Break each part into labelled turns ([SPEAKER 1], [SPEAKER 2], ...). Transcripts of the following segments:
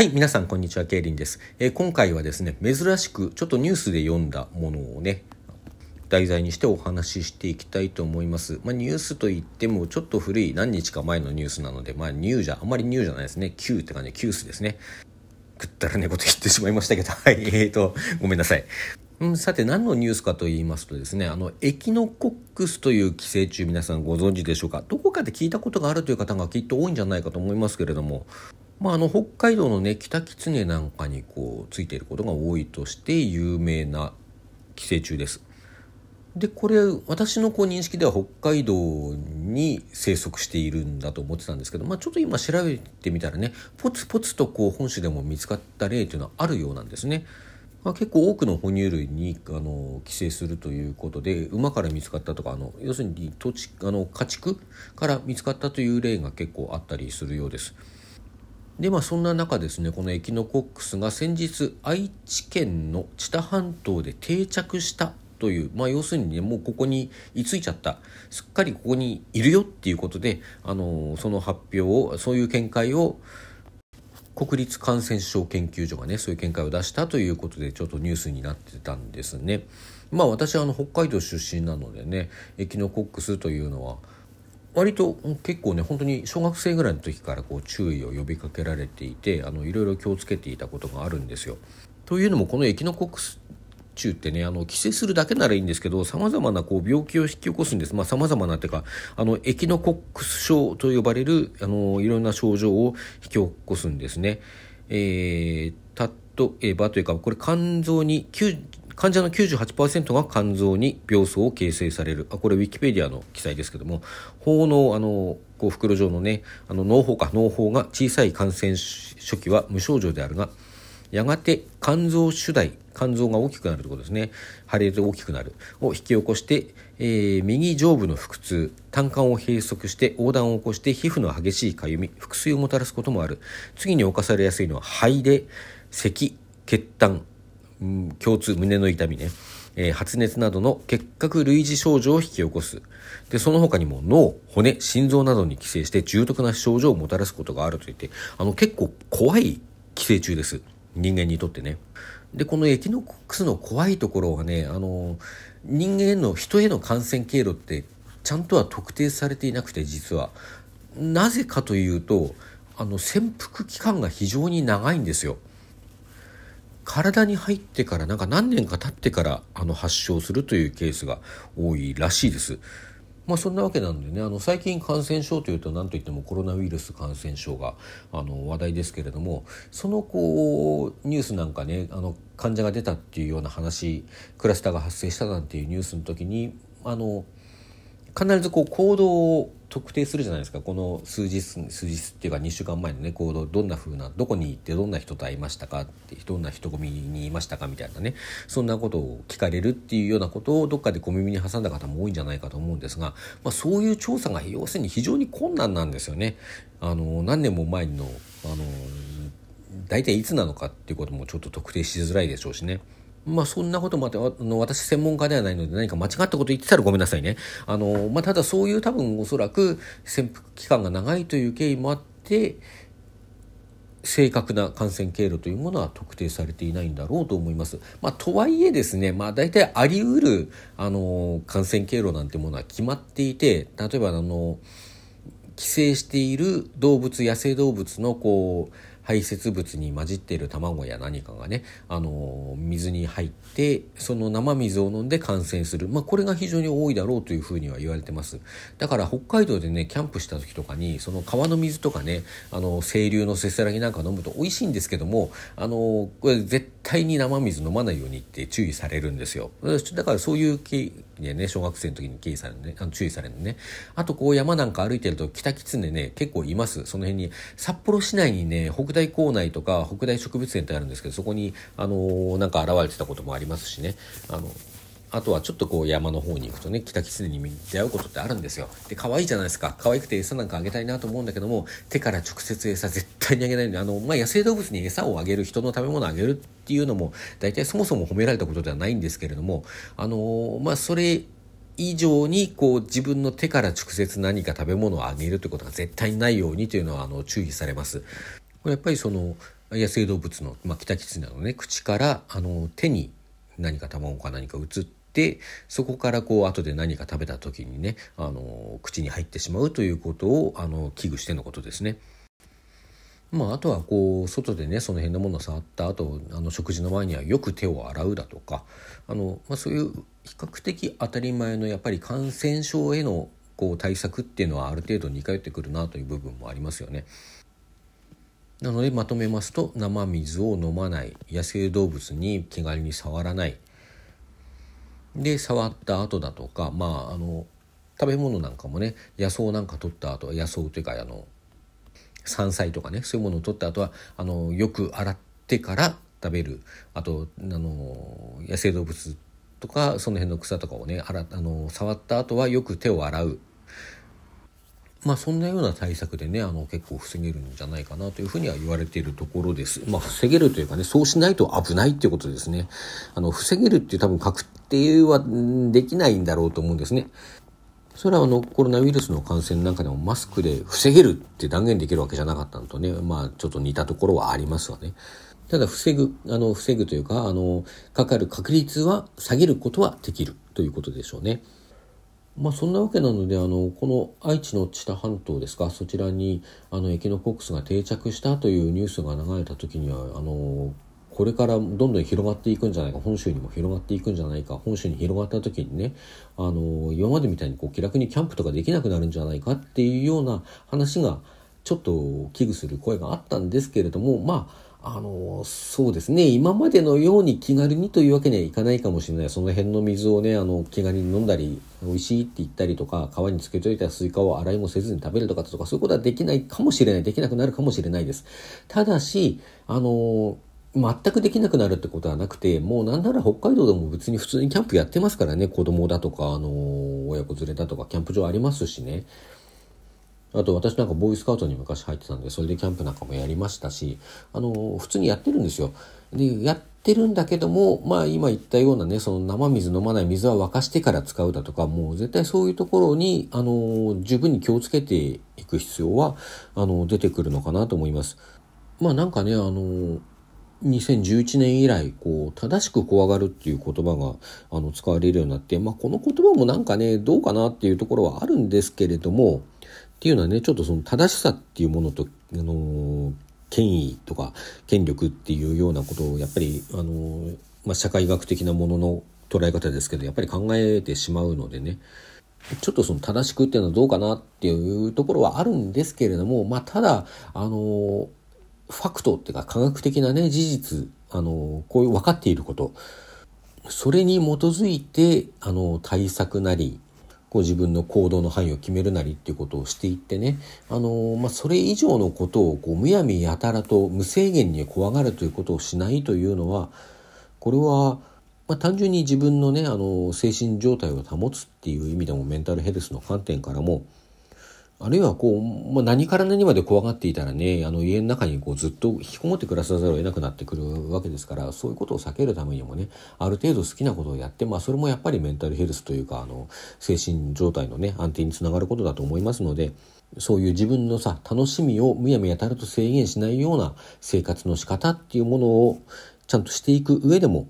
[SPEAKER 1] はい、皆さんこんにちは、ケイリンです、えー、今回はですね、珍しくちょっとニュースで読んだものをね、題材にしてお話ししていきたいと思います。まあ、ニュースといってもちょっと古い何日か前のニュースなので、まあ、ニューじゃ、あんまりニューじゃないですね。Q って感じで、キュースですね。くったらねこと言ってしまいましたけど、はい、えーと、ごめんなさい。うん、さて何のニュースかと言いますとですねあのエキノコックスという寄生虫皆さんご存知でしょうか？どこかで聞いたことがあるという方がきっと多いんじゃないかと思いますけれどもまあ、あの北海道のねキツネなんかにこうついていることが多いとして有名な寄生虫です。でこれ私のこう認識では北海道に生息しているんだと思ってたんですけど、まあ、ちょっと今調べてみたらねポツポツとこう本州でも見つかった例というのはあるようなんですね。まあ、結構多くの哺乳類にあの寄生するということで馬から見つかったとかあの要するに土地あの家畜から見つかったという例が結構あったりするようです。でまあそんな中ですねこのエキノコックスが先日愛知県の知多半島で定着したという、まあ、要するにねもうここに居ついちゃったすっかりここにいるよっていうことで、あのその発表をそういう見解を国立感染症研究所がねそういう見解を出したということでちょっとニュースになってたんですね。まあ私はあの北海道出身なのでねエキノコックスというのは割と結構ね本当に小学生ぐらいの時からこう注意を呼びかけられていてあのいろいろ気をつけていたことがあるんですよ。というのもこのエキノコックス虫ってねあの寄生するだけならいいんですけどさまざまなこう病気を引き起こすんですさまざ、まなっていうかあのエキノコックス症と呼ばれるあのいろんな症状を引き起こすんですね。えー、例えばというかこれ肝臓に患者の98%が肝臓に病巣を形成される。あこれウィキペディアの記載ですけども胞のあのこう袋状のねあの脳胞か脳胞が小さい感染初期は無症状であるがやがて肝臓主題肝臓が大きくなるということですね。腫れで大きくなる。を引き起こして、えー、右上部の腹痛胆管を閉塞して横断を起こして皮膚の激しいかゆみ腹水をもたらすこともある。次に侵されやすいのは肺で咳血痰うん、胸痛胸の痛みね、えー、発熱などの結核類似症状を引き起こすでその他にも脳骨心臓などに寄生して重篤な症状をもたらすことがあるといってあの結構怖い寄生虫です人間にとってね。でこのエキノコックスの怖いところはねあの人間への人への感染経路ってちゃんとは特定されていなくて実はなぜかというとあの潜伏期間が非常に長いんですよ。体に入ってからなんか何年か経ってからあの発症するというケースが多いらしいです。まあ、そんなわけなんでねあの最近感染症というと何といってもコロナウイルス感染症があの話題ですけれどもそのこうニュースなんかねあの患者が出たっていうような話クラスターが発生したなんていうニュースの時にあの必ずこう行動を特定するじゃないですかこの数日数日っていうか2週間前のね行動どんな風などこに行ってどんな人と会いましたかってどんな人混みにいましたかみたいなねそんなことを聞かれるっていうようなことをどっかで小耳に挟んだ方も多いんじゃないかと思うんですが、まあ、そういう調査が要するに非常に困難なんですよね。あの何年も前のあの大体いつなのかっていうこともちょっと特定しづらいでしょうしね。まあそんなこともあってあの私専門家ではないので何か間違ったこと言ってたらごめんなさいね。あのまあ、ただそういう多分おそらく潜伏期間が長いという経緯もあって正確な感染経路というものは特定されていないんだろうと思います。まあ、とはいえですね、まあ、大体あり得るあの感染経路なんてものは決まっていて例えばあの寄生している動物野生動物のこう排泄物に混じっている卵や何かがね、あの水に入ってその生水を飲んで感染する、まあ、これが非常に多いだろうというふうには言われてます。だから北海道でねキャンプした時とかにその川の水とかねあの清流のせせらぎなんか飲むと美味しいんですけどもあのこれ絶対に生水飲まないようにって注意されるんですよ。だからそういうでね小学生の時に注意されるねあの注意されるね。あとこう山なんか歩いてるとキタキツネね結構います。その辺に札幌市内にね北大構内とか北大植物園ってあるんですけどそこにあのー、なんか現れてたこともありますしね。あのあとはちょっとこう山の方に行くとね、北キツネに出会うことってあるんですよ。で、可愛いじゃないですか。可愛くて餌なんかあげたいなと思うんだけども、手から直接餌絶対にあげないんで、あの、まあ、野生動物に餌をあげる、人の食べ物をあげるっていうのも、大体そもそも褒められたことではないんですけれども、あのまあ、それ以上にこう自分の手から直接何か食べ物をあげるということが絶対ないようにというのはあの注意されます。これやっぱりその野生動物の、まあ、キタキツネのね口からあの手に何か卵か何か移ってそこからこう後で何か食べた時にねあの口に入ってしまうということをあの危惧してのことですね。まあ、あとはこう外でねその辺のものを触った後あの食事の前にはよく手を洗うだとかあの、まあ、そういう比較的当たり前のやっぱり感染症へのこう対策っていうのはある程度似通ってくるなという部分もありますよね。なのでまとめますと生水を飲まない野生動物に気軽に触らないで触った後だとかまああの食べ物なんかもね野草なんか取った後は野草というかあの山菜とかねそういうものを取った後はあのよく洗ってから食べる。あとあの野生動物とかその辺の草とかをね洗あの触った後はよく手を洗う。まあそんなような対策でねあの結構防げるんじゃないかなというふうには言われているところです。まあ防げるというかねそうしないと危ないっていうことですね。あの防げるっていう多分確定はできないんだろうと思うんですね。それはあのコロナウイルスの感染なんかでもマスクで防げるって断言できるわけじゃなかったのとねまあちょっと似たところはありますわね。ただ防ぐあの防ぐというかあのかかる確率は下げることはできるということでしょうね。まあそんなわけなのであのこの愛知の知多半島ですか？そちらにあのエキノコックスが定着したというニュースが流れた時にはあのこれからどんどん広がっていくんじゃないか本州にも広がっていくんじゃないか本州に広がった時にねあの今までみたいにこう気楽にキャンプとかできなくなるんじゃないかっていうような話がちょっと危惧する声があったんですけれどもまああの、そうですね。今までのように気軽にというわけにはいかないかもしれない。その辺の水をね、あの、気軽に飲んだり、美味しいって言ったりとか、川につけといたスイカを洗いもせずに食べるとかとか、そういうことはできないかもしれない。できなくなるかもしれないです。ただし、あの、全くできなくなるってことはなくて、もうなんなら北海道でも別に普通にキャンプやってますからね、子供だとか、あの、親子連れだとか、キャンプ場ありますしね。あと私なんかボーイスカウトに昔入ってたんでそれでキャンプなんかもやりましたしあの普通にやってるんですよ。でやってるんだけどもまあ今言ったようなねその生水飲まない水は沸かしてから使うだとかもう絶対そういうところにあの十分に気をつけていく必要はあの出てくるのかなと思います。まあなんかねあの2011年以来こう正しく怖がるっていう言葉があの使われるようになって、まあ、この言葉もなんかねどうかなっていうところはあるんですけれどもっていうのはねちょっとその正しさっていうものとあの権威とか権力っていうようなことをやっぱりあの、まあ、社会学的なものの捉え方ですけどやっぱり考えてしまうのでね。ちょっとその正しくっていうのはどうかなっていうところはあるんですけれどもまあただあのファクトっていうか科学的なね事実あのこういう分かっていること。それに基づいてあの対策なりこう自分の行動の範囲を決めるなりっていうことをしていってね、あのまあ、それ以上のことをこうむやみやたらと無制限に怖がるということをしないというのはこれは、まあ、単純に自分のねあの精神状態を保つっていう意味でもメンタルヘルスの観点からもあるいはこう、まあ、何から何まで怖がっていたらね、あの家の中にこうずっと引きこもって暮らさざるを得なくなってくるわけですから、そういうことを避けるためにもね、ある程度好きなことをやって、まあそれもやっぱりメンタルヘルスというか、あの、精神状態のね、安定につながることだと思いますので、そういう自分のさ、楽しみをむやみやたらと制限しないような生活の仕方っていうものをちゃんとしていく上でも、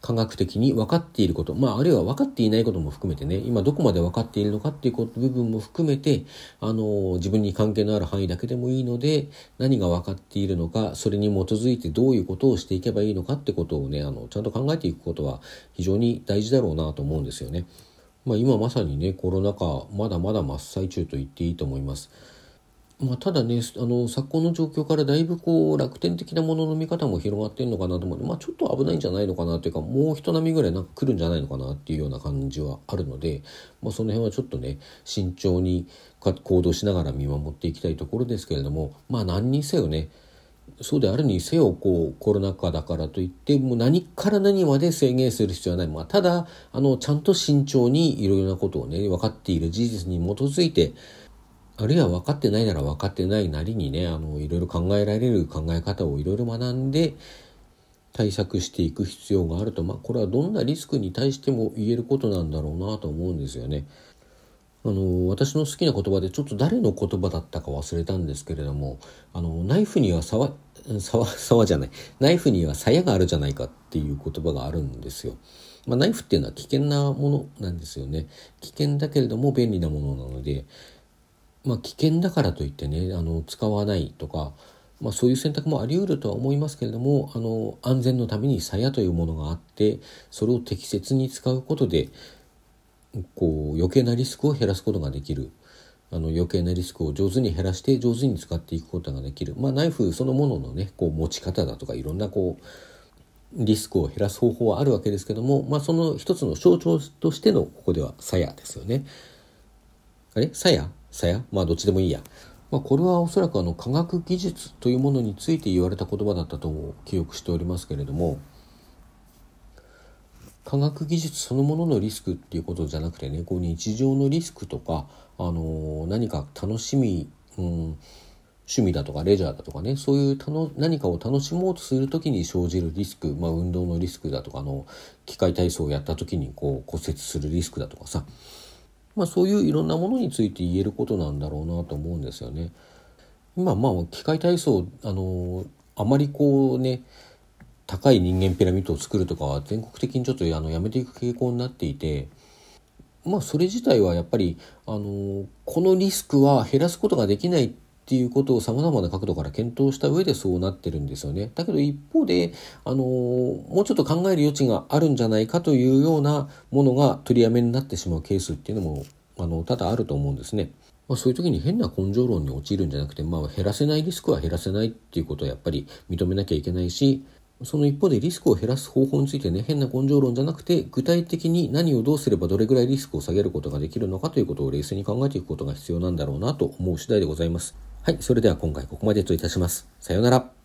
[SPEAKER 1] 科学的に分かっていること、まあ、あるいは分かっていないことも含めてね、今どこまで分かっているのかっていう部分も含めて、あの、自分に関係のある範囲だけでもいいので、何が分かっているのか、それに基づいてどういうことをしていけばいいのかってことをね、あの、ちゃんと考えていくことは非常に大事だろうなと思うんですよね。まあ、今まさにね、コロナ禍、まだまだ真っ最中と言っていいと思います。まあ、ただねあの昨今の状況からだいぶこう楽天的なものの見方も広がってるのかなと思って、まあ、ちょっと危ないんじゃないのかなというかもう一波ぐらいなんか来るんじゃないのかなっていうような感じはあるので、まあ、その辺はちょっとね慎重に行動しながら見守っていきたいところですけれどもまあ何にせよねそうであるにせよこうコロナ禍だからといってもう何から何まで制限する必要はない、まあ、ただあのちゃんと慎重にいろいろなことをね分かっている事実に基づいてあるいは分かってないなら分かってないなりにね、あの、いろいろ考えられる考え方をいろいろ学んで対策していく必要があると、まあ、これはどんなリスクに対しても言えることなんだろうなと思うんですよね。あの私の好きな言葉でちょっと誰の言葉だったか忘れたんですけれどもあのナイフには刺沢、沢じゃない。ナイフには鞘があるじゃないかっていう言葉があるんですよ。まあ、ナイフっていうのは危険なものなんですよね。危険だけれども便利なものなので、まあ、危険だからといってね、あの、使わないとか、まあ、そういう選択もあり得るとは思いますけれども、あの、安全のために鞘というものがあって、それを適切に使うことで、こう、余計なリスクを減らすことができる。あの余計なリスクを上手に減らして上手に使っていくことができる。まあナイフそのもののね、こう持ち方だとかいろんなこう、リスクを減らす方法はあるわけですけども、まあその一つの象徴としてのここでは鞘ですよね。あれ？鞘？鞘まあどっちでもいいや。まあこれはおそらくあの科学技術というものについて言われた言葉だったと記憶しておりますけれども、科学技術そのもののリスクっていうことじゃなくてねこう日常のリスクとか、あの何か楽しみ、うん、趣味だとかレジャーだとかねそういうたの何かを楽しもうとする時に生じるリスク、まあ、運動のリスクだとかの機械体操をやった時にこう骨折するリスクだとかさ、まあ、そういういろんなものについて言えることなんだろうなと思うんですよね。今まあ機械体操あのあまりこうね高い人間ピラミッドを作るとかは全国的にちょっとあのやめていく傾向になっていてまあそれ自体はやっぱりあのこのリスクは減らすことができないっていうことをさまざまな角度から検討した上でそうなってるんですよね。だけど一方であのもうちょっと考える余地があるんじゃないかというようなものが取りやめになってしまうケースっていうのもあの多々あると思うんですね。まあ、そういう時に変な根性論に陥るんじゃなくて、まあ、減らせないリスクは減らせないっていうことはやっぱり認めなきゃいけないしその一方でリスクを減らす方法についてね、変な根性論じゃなくて、具体的に何をどうすればどれぐらいリスクを下げることができるのかということを冷静に考えていくことが必要なんだろうなと思う次第でございます。はい、それでは今回ここまでといたします。さようなら。